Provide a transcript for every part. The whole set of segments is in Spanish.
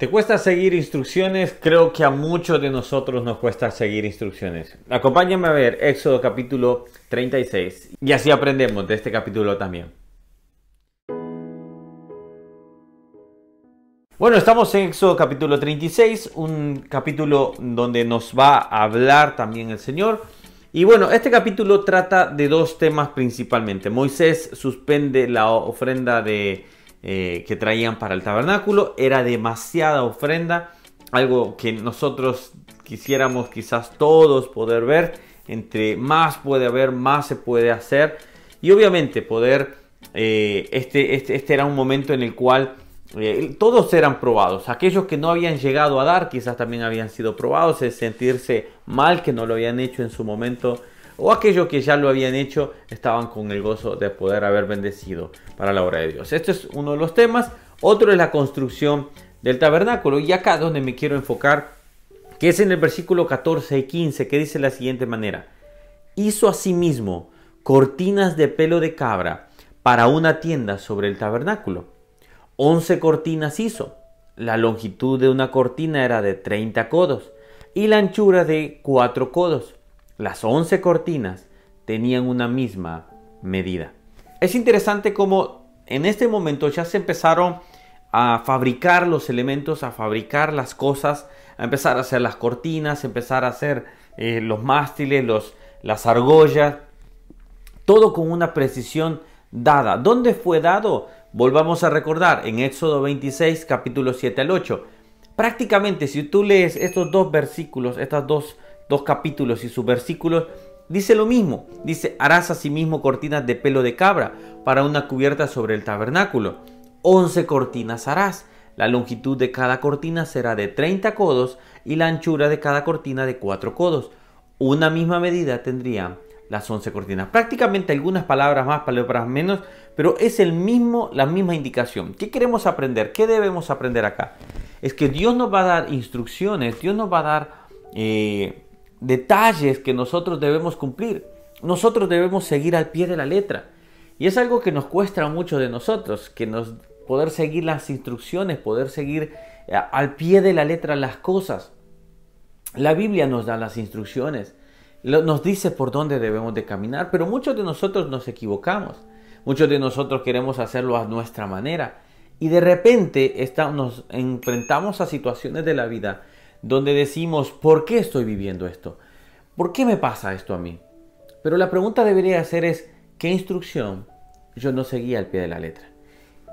¿Te cuesta seguir instrucciones? Creo que a muchos de nosotros nos cuesta seguir instrucciones. Acompáñame a ver Éxodo capítulo 36 y así aprendemos de este capítulo también. Bueno, estamos en Éxodo capítulo 36, un capítulo donde nos va a hablar también el Señor. Y bueno, este capítulo trata de dos temas principalmente. Moisés suspende la ofrenda de eh, que traían para el tabernáculo. Era demasiada ofrenda, algo que nosotros quisiéramos quizás todos poder ver. Entre más puede haber, más se puede hacer. Y obviamente poder, eh, este, este, este, era un momento en el cual eh, todos eran probados. Aquellos que no habían llegado a dar quizás también habían sido probados, el sentirse mal que no lo habían hecho en su momento o aquellos que ya lo habían hecho estaban con el gozo de poder haber bendecido para la obra de Dios. Este es uno de los temas. Otro es la construcción del tabernáculo. Y acá donde me quiero enfocar, que es en el versículo 14 y 15, que dice de la siguiente manera. Hizo asimismo cortinas de pelo de cabra para una tienda sobre el tabernáculo. Once cortinas hizo. La longitud de una cortina era de 30 codos y la anchura de 4 codos las 11 cortinas tenían una misma medida. Es interesante cómo en este momento ya se empezaron a fabricar los elementos, a fabricar las cosas, a empezar a hacer las cortinas, a empezar a hacer eh, los mástiles, los, las argollas, todo con una precisión dada. ¿Dónde fue dado? Volvamos a recordar en Éxodo 26, capítulo 7 al 8. Prácticamente, si tú lees estos dos versículos, estas dos dos capítulos y sus versículos, dice lo mismo. Dice, harás asimismo cortinas de pelo de cabra para una cubierta sobre el tabernáculo. Once cortinas harás. La longitud de cada cortina será de 30 codos y la anchura de cada cortina de 4 codos. Una misma medida tendrían las 11 cortinas. Prácticamente algunas palabras más, palabras menos, pero es el mismo, la misma indicación. ¿Qué queremos aprender? ¿Qué debemos aprender acá? Es que Dios nos va a dar instrucciones, Dios nos va a dar eh, detalles que nosotros debemos cumplir. Nosotros debemos seguir al pie de la letra. Y es algo que nos cuesta mucho de nosotros, que nos poder seguir las instrucciones, poder seguir eh, al pie de la letra las cosas. La Biblia nos da las instrucciones, nos dice por dónde debemos de caminar, pero muchos de nosotros nos equivocamos. Muchos de nosotros queremos hacerlo a nuestra manera y de repente nos enfrentamos a situaciones de la vida donde decimos, ¿por qué estoy viviendo esto? ¿Por qué me pasa esto a mí? Pero la pregunta debería ser es, ¿qué instrucción yo no seguí al pie de la letra?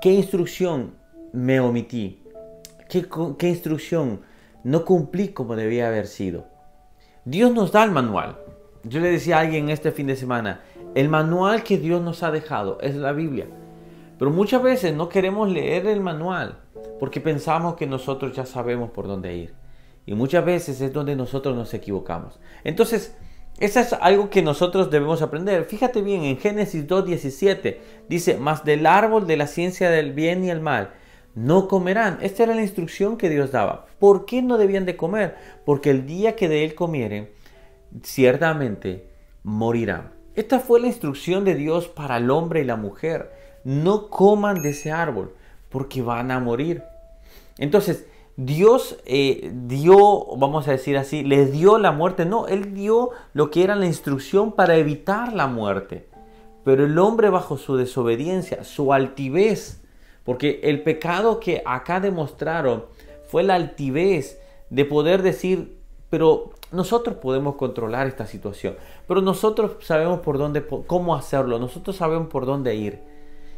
¿Qué instrucción me omití? ¿Qué, qué instrucción no cumplí como debía haber sido? Dios nos da el manual. Yo le decía a alguien este fin de semana, el manual que Dios nos ha dejado es la Biblia. Pero muchas veces no queremos leer el manual porque pensamos que nosotros ya sabemos por dónde ir. Y muchas veces es donde nosotros nos equivocamos. Entonces, eso es algo que nosotros debemos aprender. Fíjate bien, en Génesis 2.17 dice, mas del árbol de la ciencia del bien y el mal no comerán. Esta era la instrucción que Dios daba. ¿Por qué no debían de comer? Porque el día que de él comieren, ciertamente morirán. Esta fue la instrucción de Dios para el hombre y la mujer. No coman de ese árbol porque van a morir. Entonces, Dios eh, dio, vamos a decir así, les dio la muerte. No, Él dio lo que era la instrucción para evitar la muerte. Pero el hombre bajo su desobediencia, su altivez, porque el pecado que acá demostraron fue la altivez de poder decir, pero nosotros podemos controlar esta situación, pero nosotros sabemos por dónde, cómo hacerlo, nosotros sabemos por dónde ir.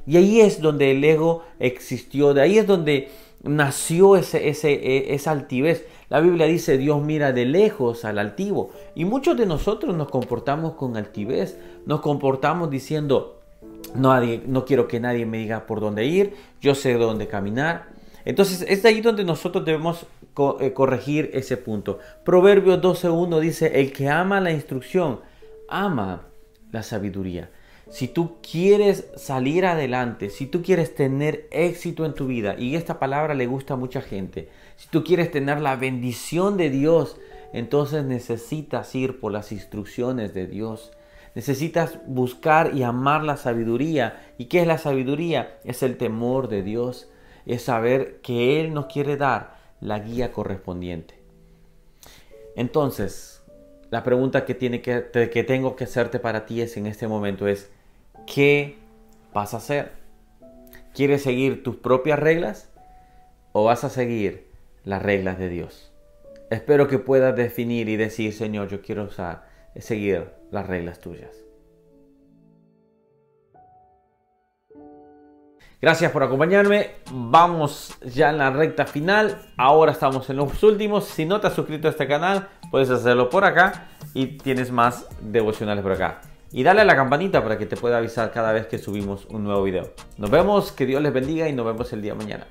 Y ahí es donde el ego existió, de ahí es donde nació ese, ese, e, esa altivez. La Biblia dice, Dios mira de lejos al altivo. Y muchos de nosotros nos comportamos con altivez, nos comportamos diciendo, no quiero que nadie me diga por dónde ir, yo sé dónde caminar. Entonces es ahí donde nosotros debemos eh, corregir ese punto. Proverbios 12.1 dice, el que ama la instrucción, ama la sabiduría. Si tú quieres salir adelante, si tú quieres tener éxito en tu vida, y esta palabra le gusta a mucha gente, si tú quieres tener la bendición de Dios, entonces necesitas ir por las instrucciones de Dios. Necesitas buscar y amar la sabiduría. ¿Y qué es la sabiduría? Es el temor de Dios. Es saber que Él nos quiere dar la guía correspondiente. Entonces, la pregunta que, que tengo que hacerte para ti es en este momento es, ¿qué vas a hacer? ¿Quieres seguir tus propias reglas o vas a seguir las reglas de Dios? Espero que puedas definir y decir, Señor, yo quiero seguir las reglas tuyas. Gracias por acompañarme. Vamos ya en la recta final. Ahora estamos en los últimos. Si no te has suscrito a este canal, puedes hacerlo por acá y tienes más devocionales por acá. Y dale a la campanita para que te pueda avisar cada vez que subimos un nuevo video. Nos vemos, que Dios les bendiga y nos vemos el día de mañana.